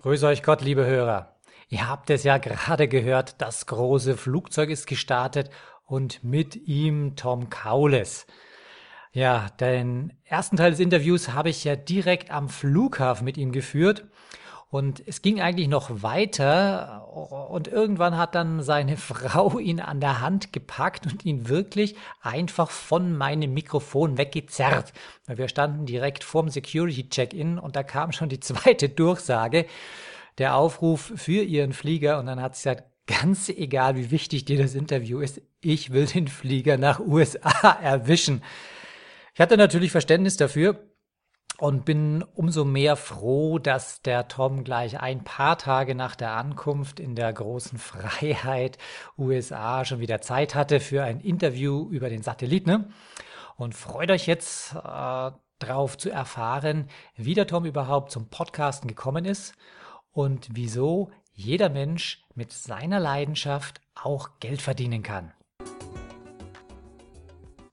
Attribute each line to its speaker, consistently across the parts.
Speaker 1: Grüß euch Gott, liebe Hörer. Ihr habt es ja gerade gehört, das große Flugzeug ist gestartet und mit ihm Tom Kaules. Ja, den ersten Teil des Interviews habe ich ja direkt am Flughafen mit ihm geführt. Und es ging eigentlich noch weiter und irgendwann hat dann seine Frau ihn an der Hand gepackt und ihn wirklich einfach von meinem Mikrofon weggezerrt. Wir standen direkt vorm Security-Check-In und da kam schon die zweite Durchsage der Aufruf für ihren Flieger und dann hat sie gesagt, ganz egal, wie wichtig dir das Interview ist, ich will den Flieger nach USA erwischen. Ich hatte natürlich Verständnis dafür und bin umso mehr froh, dass der Tom gleich ein paar Tage nach der Ankunft in der großen Freiheit USA schon wieder Zeit hatte für ein Interview über den Satellit. Ne? Und freut euch jetzt äh, darauf zu erfahren, wie der Tom überhaupt zum Podcasten gekommen ist und wieso jeder Mensch mit seiner Leidenschaft auch Geld verdienen kann.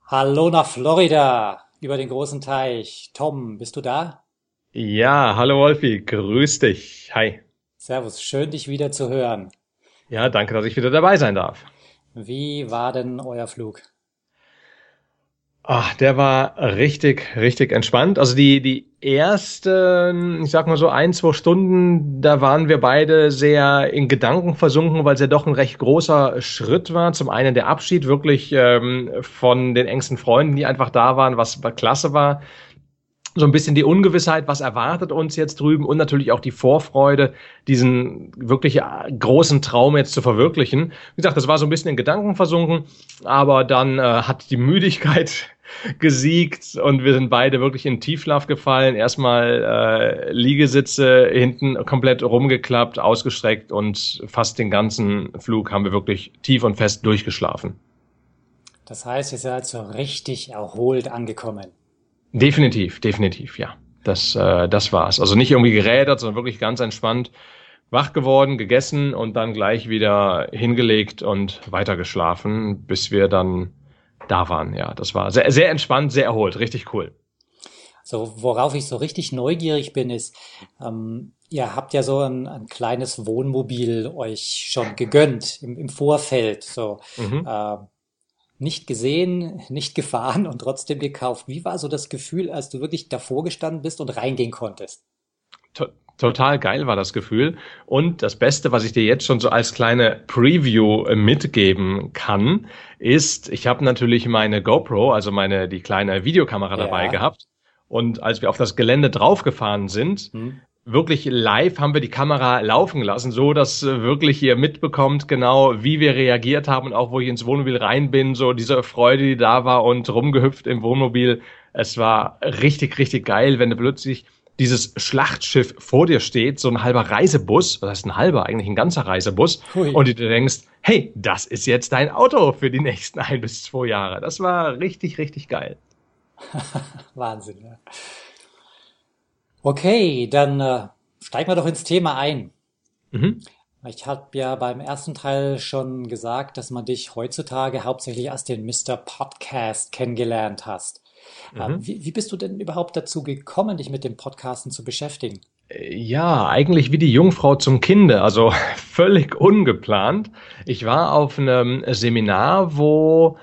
Speaker 1: Hallo nach Florida über den großen Teich. Tom, bist du da?
Speaker 2: Ja, hallo Wolfi, grüß dich. Hi.
Speaker 1: Servus, schön dich wieder zu hören.
Speaker 2: Ja, danke, dass ich wieder dabei sein darf.
Speaker 1: Wie war denn euer Flug?
Speaker 2: Ach, der war richtig, richtig entspannt. Also die, die ersten, ich sag mal so ein, zwei Stunden, da waren wir beide sehr in Gedanken versunken, weil es ja doch ein recht großer Schritt war. Zum einen der Abschied wirklich ähm, von den engsten Freunden, die einfach da waren, was klasse war so ein bisschen die Ungewissheit, was erwartet uns jetzt drüben und natürlich auch die Vorfreude, diesen wirklich großen Traum jetzt zu verwirklichen. Wie gesagt, das war so ein bisschen in Gedanken versunken, aber dann äh, hat die Müdigkeit gesiegt und wir sind beide wirklich in Tiefschlaf gefallen. Erstmal äh, Liegesitze hinten komplett rumgeklappt, ausgestreckt und fast den ganzen Flug haben wir wirklich tief und fest durchgeschlafen.
Speaker 1: Das heißt, ihr seid so richtig erholt angekommen.
Speaker 2: Definitiv, definitiv, ja. Das, äh, das war's. Also nicht irgendwie gerädert, sondern wirklich ganz entspannt wach geworden, gegessen und dann gleich wieder hingelegt und weitergeschlafen, bis wir dann da waren. Ja, das war sehr, sehr entspannt, sehr erholt, richtig cool.
Speaker 1: So, worauf ich so richtig neugierig bin, ist, ähm, ihr habt ja so ein, ein kleines Wohnmobil euch schon gegönnt im, im Vorfeld. So, mhm. äh, nicht gesehen, nicht gefahren und trotzdem gekauft. Wie war so das Gefühl, als du wirklich davor gestanden bist und reingehen konntest?
Speaker 2: Total geil war das Gefühl. Und das Beste, was ich dir jetzt schon so als kleine Preview äh, mitgeben kann, ist, ich habe natürlich meine GoPro, also meine die kleine Videokamera dabei ja. gehabt. Und als wir auf das Gelände draufgefahren sind, hm wirklich live haben wir die Kamera laufen lassen, so dass äh, wirklich ihr mitbekommt, genau wie wir reagiert haben und auch wo ich ins Wohnmobil rein bin, so diese Freude, die da war und rumgehüpft im Wohnmobil. Es war richtig, richtig geil, wenn du plötzlich dieses Schlachtschiff vor dir steht, so ein halber Reisebus, was heißt ein halber, eigentlich ein ganzer Reisebus, Hui. und du denkst, hey, das ist jetzt dein Auto für die nächsten ein bis zwei Jahre. Das war richtig, richtig geil.
Speaker 1: Wahnsinn, ja. Okay, dann äh, steigen wir doch ins Thema ein. Mhm. Ich habe ja beim ersten Teil schon gesagt, dass man dich heutzutage hauptsächlich als den Mr. Podcast kennengelernt hast. Ähm, mhm. Wie, wie bist du denn überhaupt dazu gekommen, dich mit dem Podcasten zu beschäftigen?
Speaker 2: Ja, eigentlich wie die Jungfrau zum Kinde, also völlig ungeplant. Ich war auf einem Seminar, wo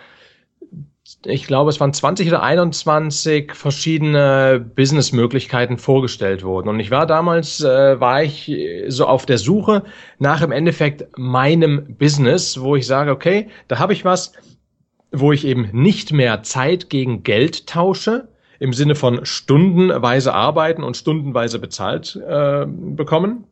Speaker 2: ich glaube, es waren 20 oder 21 verschiedene Businessmöglichkeiten vorgestellt wurden. Und ich war damals, äh, war ich so auf der Suche nach im Endeffekt meinem Business, wo ich sage, okay, da habe ich was, wo ich eben nicht mehr Zeit gegen Geld tausche, im Sinne von stundenweise arbeiten und stundenweise bezahlt äh, bekommen,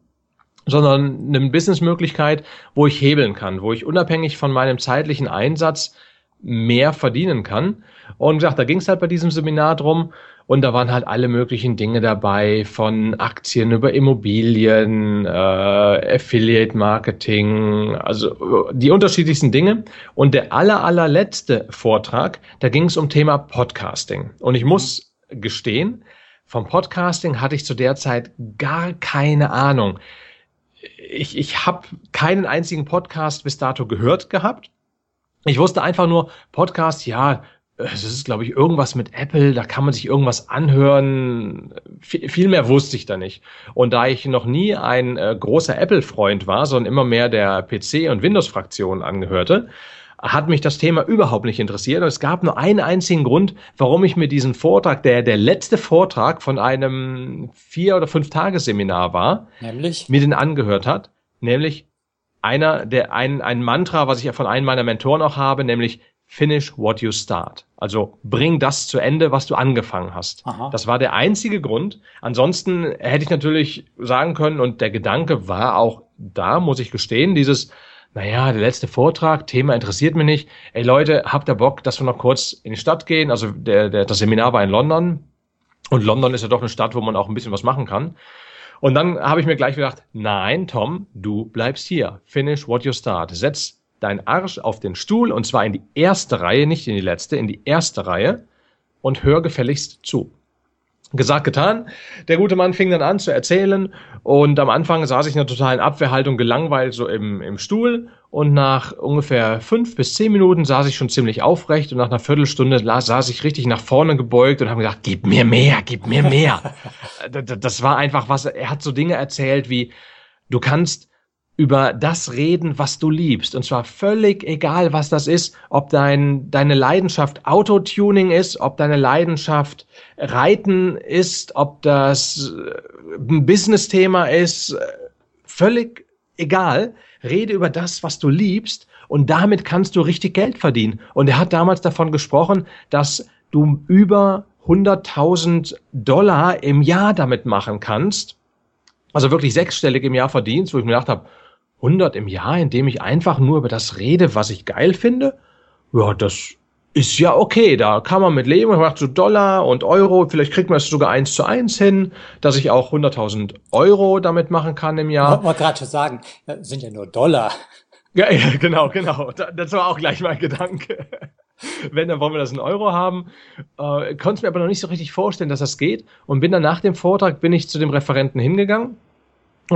Speaker 2: sondern eine Businessmöglichkeit, wo ich hebeln kann, wo ich unabhängig von meinem zeitlichen Einsatz mehr verdienen kann. Und gesagt, da ging es halt bei diesem Seminar drum. Und da waren halt alle möglichen Dinge dabei, von Aktien über Immobilien, äh, Affiliate Marketing, also die unterschiedlichsten Dinge. Und der aller, allerletzte Vortrag, da ging es um Thema Podcasting. Und ich muss gestehen, vom Podcasting hatte ich zu der Zeit gar keine Ahnung. Ich, ich habe keinen einzigen Podcast bis dato gehört gehabt. Ich wusste einfach nur, Podcast, ja, es ist, glaube ich, irgendwas mit Apple, da kann man sich irgendwas anhören. viel mehr wusste ich da nicht. Und da ich noch nie ein äh, großer Apple-Freund war, sondern immer mehr der PC- und Windows-Fraktion angehörte, hat mich das Thema überhaupt nicht interessiert. Und es gab nur einen einzigen Grund, warum ich mir diesen Vortrag, der der letzte Vortrag von einem vier- oder fünf Tagesseminar war, nämlich? mir den angehört hat, nämlich einer, der ein, ein Mantra, was ich ja von einem meiner Mentoren auch habe, nämlich Finish what you start. Also bring das zu Ende, was du angefangen hast. Aha. Das war der einzige Grund. Ansonsten hätte ich natürlich sagen können, und der Gedanke war auch da, muss ich gestehen, dieses, naja, der letzte Vortrag, Thema interessiert mich nicht. Ey Leute, habt ihr Bock, dass wir noch kurz in die Stadt gehen? Also der, der, das Seminar war in London. Und London ist ja doch eine Stadt, wo man auch ein bisschen was machen kann. Und dann habe ich mir gleich gedacht, nein, Tom, du bleibst hier. Finish what you start. Setz deinen Arsch auf den Stuhl und zwar in die erste Reihe, nicht in die letzte, in die erste Reihe und hör gefälligst zu. Gesagt, getan. Der gute Mann fing dann an zu erzählen und am Anfang saß ich in einer totalen Abwehrhaltung gelangweilt so im, im Stuhl und nach ungefähr fünf bis zehn Minuten saß ich schon ziemlich aufrecht und nach einer Viertelstunde saß ich richtig nach vorne gebeugt und habe gedacht, gib mir mehr, gib mir mehr. das war einfach was, er hat so Dinge erzählt wie, du kannst über das reden, was du liebst. Und zwar völlig egal, was das ist, ob dein, deine Leidenschaft Autotuning ist, ob deine Leidenschaft Reiten ist, ob das äh, ein Business-Thema ist, völlig egal. Rede über das, was du liebst und damit kannst du richtig Geld verdienen. Und er hat damals davon gesprochen, dass du über 100.000 Dollar im Jahr damit machen kannst. Also wirklich sechsstellig im Jahr verdienst, wo ich mir gedacht habe, 100 im Jahr, indem ich einfach nur über das rede, was ich geil finde, ja, das ist ja okay. Da kann man mit leben. Man macht so Dollar und Euro. Vielleicht kriegt man es sogar eins zu eins hin, dass ich auch 100.000 Euro damit machen kann im Jahr.
Speaker 1: Ich wollte gerade schon sagen, das sind ja nur Dollar.
Speaker 2: Ja, ja genau, genau. Das war auch gleich mein Gedanke. Wenn, dann wollen wir das in Euro haben. Äh, konnte mir aber noch nicht so richtig vorstellen, dass das geht. Und bin dann nach dem Vortrag, bin ich zu dem Referenten hingegangen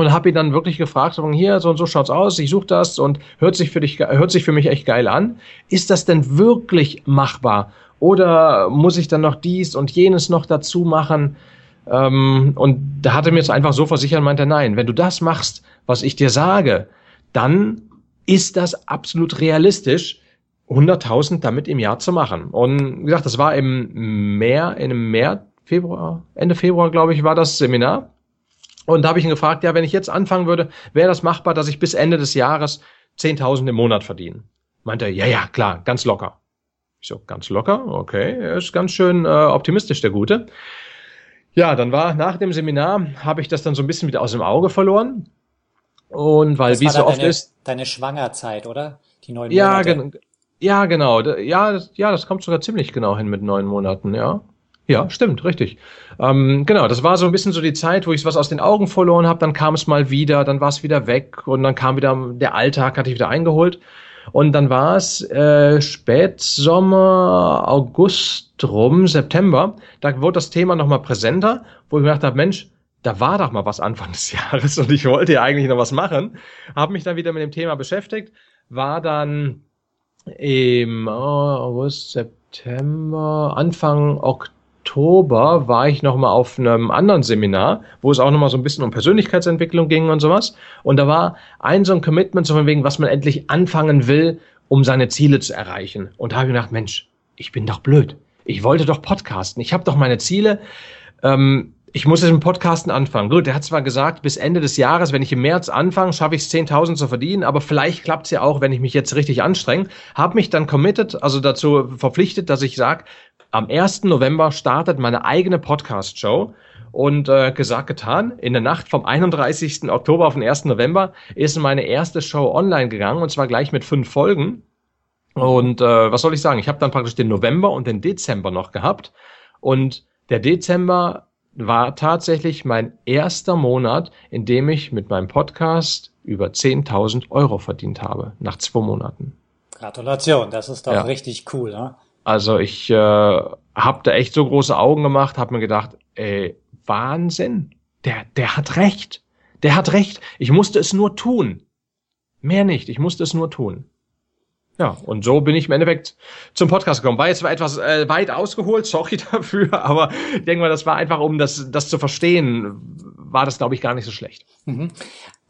Speaker 2: und habe ihn dann wirklich gefragt, hier, so und so schaut's aus, ich suche das und hört sich für dich, hört sich für mich echt geil an. Ist das denn wirklich machbar? Oder muss ich dann noch dies und jenes noch dazu machen? Ähm, und da hat er mir jetzt einfach so versichert meinte, nein, wenn du das machst, was ich dir sage, dann ist das absolut realistisch, 100.000 damit im Jahr zu machen. Und wie gesagt, das war im März, in März, Februar, Ende Februar, glaube ich, war das Seminar. Und da habe ich ihn gefragt, ja, wenn ich jetzt anfangen würde, wäre das machbar, dass ich bis Ende des Jahres 10.000 im Monat verdiene? Meinte er, ja, ja, klar, ganz locker. Ich so, ganz locker? Okay, er ist ganz schön äh, optimistisch, der Gute. Ja, dann war nach dem Seminar, habe ich das dann so ein bisschen wieder aus dem Auge verloren. Und weil, wie es so oft
Speaker 1: deine,
Speaker 2: ist.
Speaker 1: Deine Schwangerzeit, oder?
Speaker 2: Die neun Monate. Ja, gen ja, genau. Ja, das, ja, das kommt sogar ziemlich genau hin mit neun Monaten, ja. Ja, stimmt, richtig. Ähm, genau, das war so ein bisschen so die Zeit, wo ich was aus den Augen verloren habe, dann kam es mal wieder, dann war es wieder weg und dann kam wieder der Alltag, hatte ich wieder eingeholt. Und dann war es äh, Spätsommer, August rum, September, da wurde das Thema nochmal präsenter, wo ich mir gedacht habe, Mensch, da war doch mal was Anfang des Jahres und ich wollte ja eigentlich noch was machen. Habe mich dann wieder mit dem Thema beschäftigt, war dann im oh, August, September, Anfang Oktober, Oktober war ich noch mal auf einem anderen Seminar, wo es auch noch mal so ein bisschen um Persönlichkeitsentwicklung ging und sowas. Und da war ein so ein Commitment, so von wegen, was man endlich anfangen will, um seine Ziele zu erreichen. Und da habe ich gedacht, Mensch, ich bin doch blöd. Ich wollte doch podcasten. Ich habe doch meine Ziele. Ähm, ich muss jetzt mit Podcasten anfangen. Gut, der hat zwar gesagt, bis Ende des Jahres, wenn ich im März anfange, schaffe ich es 10.000 zu verdienen, aber vielleicht klappt es ja auch, wenn ich mich jetzt richtig anstrenge. Habe mich dann committed, also dazu verpflichtet, dass ich sage, am 1. November startet meine eigene Podcast-Show. Und äh, gesagt, getan. In der Nacht vom 31. Oktober auf den 1. November ist meine erste Show online gegangen und zwar gleich mit fünf Folgen. Und äh, was soll ich sagen? Ich habe dann praktisch den November und den Dezember noch gehabt. Und der Dezember war tatsächlich mein erster Monat, in dem ich mit meinem Podcast über 10.000 Euro verdient habe, nach zwei Monaten.
Speaker 1: Gratulation, das ist doch ja. richtig cool. Ne?
Speaker 2: Also ich äh, habe da echt so große Augen gemacht, habe mir gedacht, ey, Wahnsinn, der, der hat recht, der hat recht. Ich musste es nur tun. Mehr nicht, ich musste es nur tun. Ja, und so bin ich im Endeffekt zum Podcast gekommen. War jetzt etwas äh, weit ausgeholt, sorry dafür, aber ich denke mal, das war einfach, um das, das zu verstehen, war das, glaube ich, gar nicht so schlecht. Mhm.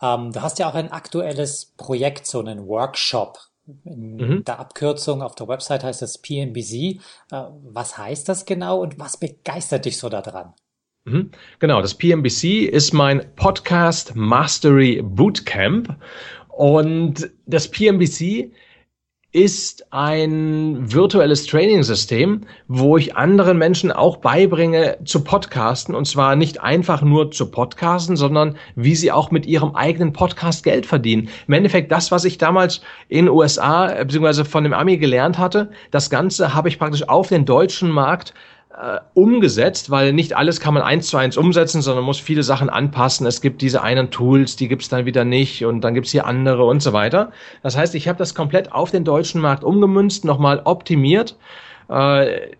Speaker 1: Ähm, du hast ja auch ein aktuelles Projekt, so einen Workshop. In mhm. der Abkürzung auf der Website heißt das PNBC. Äh, was heißt das genau und was begeistert dich so daran?
Speaker 2: Mhm. Genau, das PNBC ist mein Podcast Mastery Bootcamp. Und das PNBC ist ein virtuelles Training-System, wo ich anderen Menschen auch beibringe zu podcasten und zwar nicht einfach nur zu podcasten, sondern wie sie auch mit ihrem eigenen Podcast Geld verdienen. Im Endeffekt das, was ich damals in USA bzw. von dem Ami gelernt hatte, das Ganze habe ich praktisch auf den deutschen Markt äh, umgesetzt, weil nicht alles kann man eins zu eins umsetzen, sondern muss viele Sachen anpassen. Es gibt diese einen Tools, die gibt's dann wieder nicht und dann gibt's hier andere und so weiter. Das heißt, ich habe das komplett auf den deutschen Markt umgemünzt, nochmal optimiert. Äh,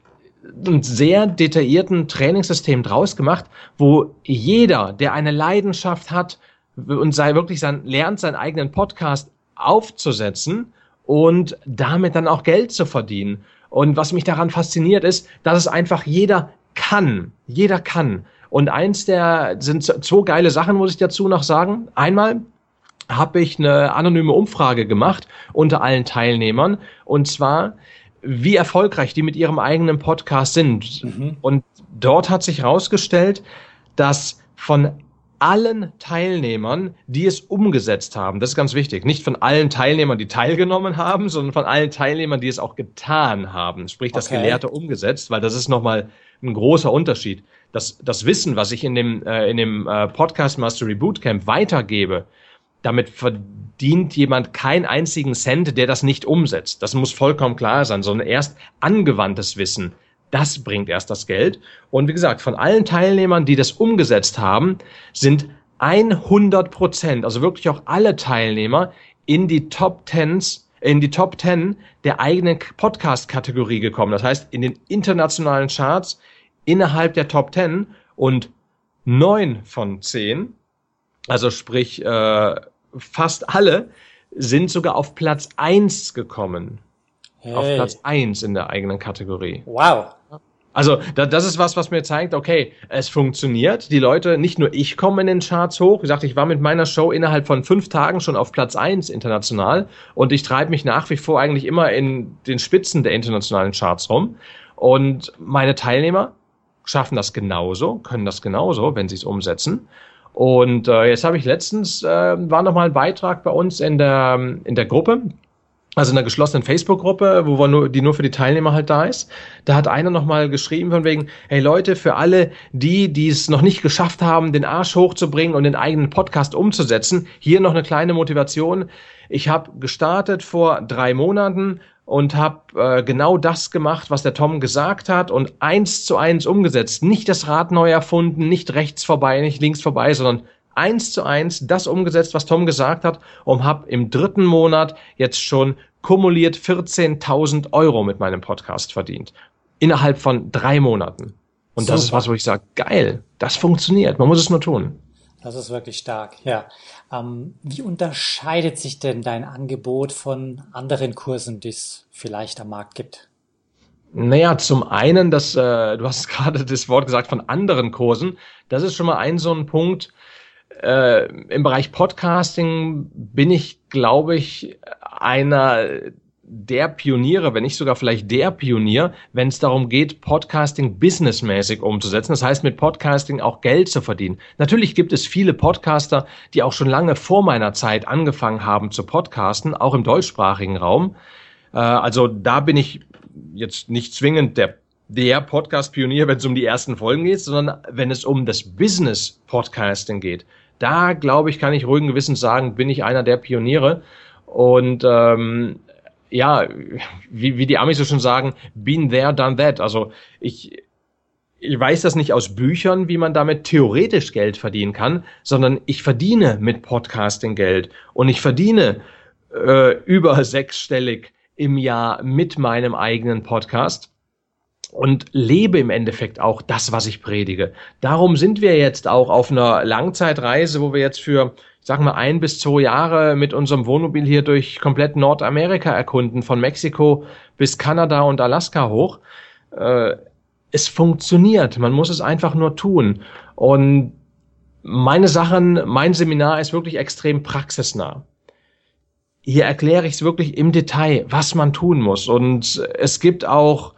Speaker 2: ein sehr detaillierten Trainingssystem draus gemacht, wo jeder, der eine Leidenschaft hat und sei wirklich sein, lernt, seinen eigenen Podcast aufzusetzen und damit dann auch Geld zu verdienen. Und was mich daran fasziniert ist, dass es einfach jeder kann. Jeder kann. Und eins der sind zwei geile Sachen, muss ich dazu noch sagen. Einmal habe ich eine anonyme Umfrage gemacht unter allen Teilnehmern. Und zwar, wie erfolgreich die mit ihrem eigenen Podcast sind. Mhm. Und dort hat sich herausgestellt, dass von allen Teilnehmern, die es umgesetzt haben. Das ist ganz wichtig. Nicht von allen Teilnehmern, die teilgenommen haben, sondern von allen Teilnehmern, die es auch getan haben. Sprich, das okay. Gelehrte umgesetzt, weil das ist nochmal ein großer Unterschied. Das, das Wissen, was ich in dem, äh, in dem äh, Podcast Mastery Bootcamp weitergebe, damit verdient jemand keinen einzigen Cent, der das nicht umsetzt. Das muss vollkommen klar sein, sondern erst angewandtes Wissen das bringt erst das Geld. Und wie gesagt, von allen Teilnehmern, die das umgesetzt haben, sind 100 Prozent, also wirklich auch alle Teilnehmer, in die Top Tens, in die Top Ten der eigenen Podcast-Kategorie gekommen. Das heißt, in den internationalen Charts innerhalb der Top Ten und neun von zehn, also sprich äh, fast alle, sind sogar auf Platz eins gekommen. Hey. Auf Platz eins in der eigenen Kategorie.
Speaker 1: Wow.
Speaker 2: Also da, das ist was, was mir zeigt, okay, es funktioniert. Die Leute, nicht nur ich komme in den Charts hoch. Wie gesagt, ich war mit meiner Show innerhalb von fünf Tagen schon auf Platz eins international und ich treibe mich nach wie vor eigentlich immer in den Spitzen der internationalen Charts rum. Und meine Teilnehmer schaffen das genauso, können das genauso, wenn sie es umsetzen. Und äh, jetzt habe ich letztens, äh, war noch mal ein Beitrag bei uns in der, in der Gruppe, also in einer geschlossenen Facebook-Gruppe, wo nur, die nur für die Teilnehmer halt da ist. Da hat einer nochmal geschrieben von wegen, hey Leute, für alle die, die es noch nicht geschafft haben, den Arsch hochzubringen und den eigenen Podcast umzusetzen, hier noch eine kleine Motivation. Ich habe gestartet vor drei Monaten und habe äh, genau das gemacht, was der Tom gesagt hat und eins zu eins umgesetzt. Nicht das Rad neu erfunden, nicht rechts vorbei, nicht links vorbei, sondern eins zu eins das umgesetzt, was Tom gesagt hat und habe im dritten Monat jetzt schon kumuliert 14.000 Euro mit meinem Podcast verdient. Innerhalb von drei Monaten. Und Super. das ist was, wo ich sage, geil, das funktioniert, man muss es nur tun.
Speaker 1: Das ist wirklich stark, ja. Ähm, wie unterscheidet sich denn dein Angebot von anderen Kursen, die es vielleicht am Markt gibt?
Speaker 2: Naja, zum einen, dass äh, du hast gerade das Wort gesagt von anderen Kursen. Das ist schon mal ein so ein Punkt, äh, im Bereich Podcasting bin ich, glaube ich, einer der Pioniere, wenn nicht sogar vielleicht der Pionier, wenn es darum geht, Podcasting businessmäßig umzusetzen. Das heißt, mit Podcasting auch Geld zu verdienen. Natürlich gibt es viele Podcaster, die auch schon lange vor meiner Zeit angefangen haben zu podcasten, auch im deutschsprachigen Raum. Äh, also da bin ich jetzt nicht zwingend der der Podcast-Pionier, wenn es um die ersten Folgen geht, sondern wenn es um das Business-Podcasting geht da glaube ich, kann ich ruhigen Gewissens sagen, bin ich einer der Pioniere. Und ähm, ja, wie, wie die Amis so schon sagen, been there, done that. Also ich, ich weiß das nicht aus Büchern, wie man damit theoretisch Geld verdienen kann, sondern ich verdiene mit Podcasting Geld und ich verdiene äh, über sechsstellig im Jahr mit meinem eigenen Podcast und lebe im Endeffekt auch das, was ich predige. Darum sind wir jetzt auch auf einer Langzeitreise, wo wir jetzt für, ich sag mal, ein bis zwei Jahre mit unserem Wohnmobil hier durch komplett Nordamerika erkunden, von Mexiko bis Kanada und Alaska hoch. Äh, es funktioniert, man muss es einfach nur tun. Und meine Sachen, mein Seminar ist wirklich extrem praxisnah hier erkläre ich es wirklich im Detail, was man tun muss. Und es gibt auch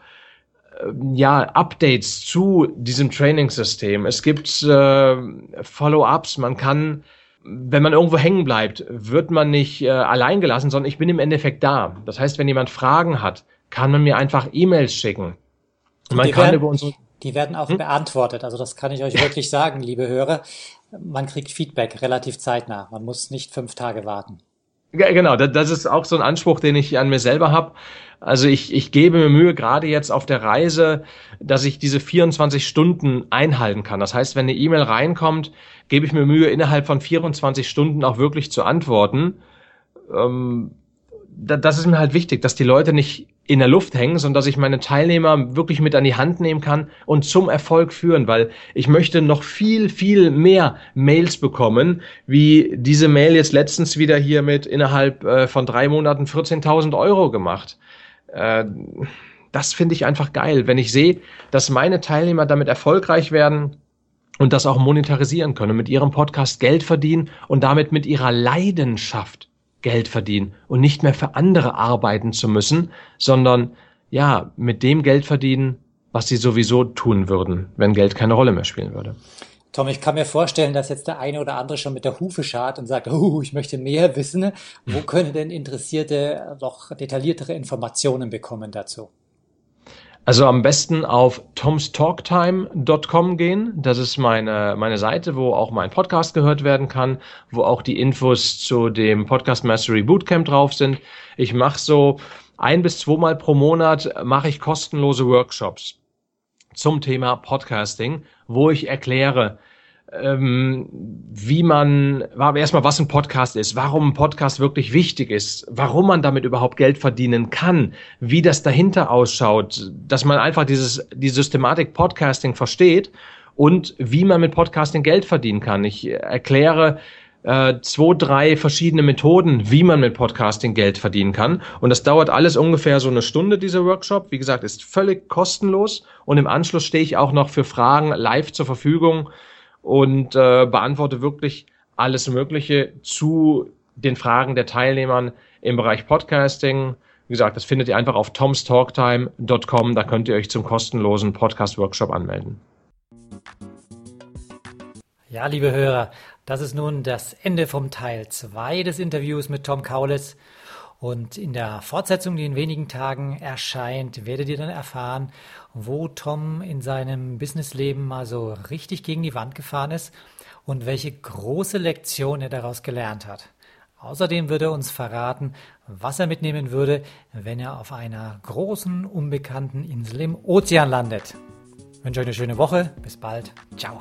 Speaker 2: ja Updates zu diesem Trainingssystem. Es gibt äh, Follow-ups. Man kann, wenn man irgendwo hängen bleibt, wird man nicht äh, allein gelassen, sondern ich bin im Endeffekt da. Das heißt, wenn jemand Fragen hat, kann man mir einfach E-Mails schicken.
Speaker 1: Und man die kann werden, über unsere die werden auch hm? beantwortet. Also das kann ich euch wirklich sagen, liebe Hörer. Man kriegt Feedback relativ zeitnah. Man muss nicht fünf Tage warten.
Speaker 2: Genau, das ist auch so ein Anspruch, den ich an mir selber habe. Also ich, ich gebe mir Mühe, gerade jetzt auf der Reise, dass ich diese 24 Stunden einhalten kann. Das heißt, wenn eine E-Mail reinkommt, gebe ich mir Mühe, innerhalb von 24 Stunden auch wirklich zu antworten. Ähm, das ist mir halt wichtig, dass die Leute nicht in der Luft hängen, sondern dass ich meine Teilnehmer wirklich mit an die Hand nehmen kann und zum Erfolg führen, weil ich möchte noch viel, viel mehr Mails bekommen, wie diese Mail jetzt letztens wieder hier mit innerhalb äh, von drei Monaten 14.000 Euro gemacht. Äh, das finde ich einfach geil, wenn ich sehe, dass meine Teilnehmer damit erfolgreich werden und das auch monetarisieren können, mit ihrem Podcast Geld verdienen und damit mit ihrer Leidenschaft Geld verdienen und nicht mehr für andere arbeiten zu müssen, sondern ja, mit dem Geld verdienen, was sie sowieso tun würden, wenn Geld keine Rolle mehr spielen würde.
Speaker 1: Tom, ich kann mir vorstellen, dass jetzt der eine oder andere schon mit der Hufe schart und sagt, oh, ich möchte mehr wissen. Wo können denn Interessierte noch detailliertere Informationen bekommen dazu?
Speaker 2: Also am besten auf tomstalktime.com gehen. Das ist meine, meine Seite, wo auch mein Podcast gehört werden kann, wo auch die Infos zu dem Podcast Mastery Bootcamp drauf sind. Ich mache so ein bis zweimal pro Monat mache ich kostenlose Workshops zum Thema Podcasting, wo ich erkläre, ähm, wie man, erstmal, was ein Podcast ist, warum ein Podcast wirklich wichtig ist, warum man damit überhaupt Geld verdienen kann, wie das dahinter ausschaut, dass man einfach dieses, die Systematik Podcasting versteht und wie man mit Podcasting Geld verdienen kann. Ich erkläre äh, zwei, drei verschiedene Methoden, wie man mit Podcasting Geld verdienen kann. Und das dauert alles ungefähr so eine Stunde, dieser Workshop. Wie gesagt, ist völlig kostenlos. Und im Anschluss stehe ich auch noch für Fragen live zur Verfügung und äh, beantworte wirklich alles Mögliche zu den Fragen der Teilnehmern im Bereich Podcasting. Wie gesagt, das findet ihr einfach auf tomstalktime.com. Da könnt ihr euch zum kostenlosen Podcast-Workshop anmelden.
Speaker 1: Ja, liebe Hörer, das ist nun das Ende vom Teil 2 des Interviews mit Tom Kaulitz. Und in der Fortsetzung, die in wenigen Tagen erscheint, werdet ihr dann erfahren, wo Tom in seinem Businessleben mal so richtig gegen die Wand gefahren ist und welche große Lektion er daraus gelernt hat. Außerdem würde er uns verraten, was er mitnehmen würde, wenn er auf einer großen, unbekannten Insel im Ozean landet. Ich wünsche euch eine schöne Woche. Bis bald. Ciao.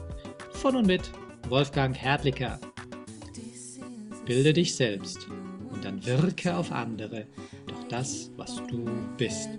Speaker 1: Von und mit Wolfgang Hertlicker. Bilde dich selbst und dann wirke auf andere durch das, was du bist.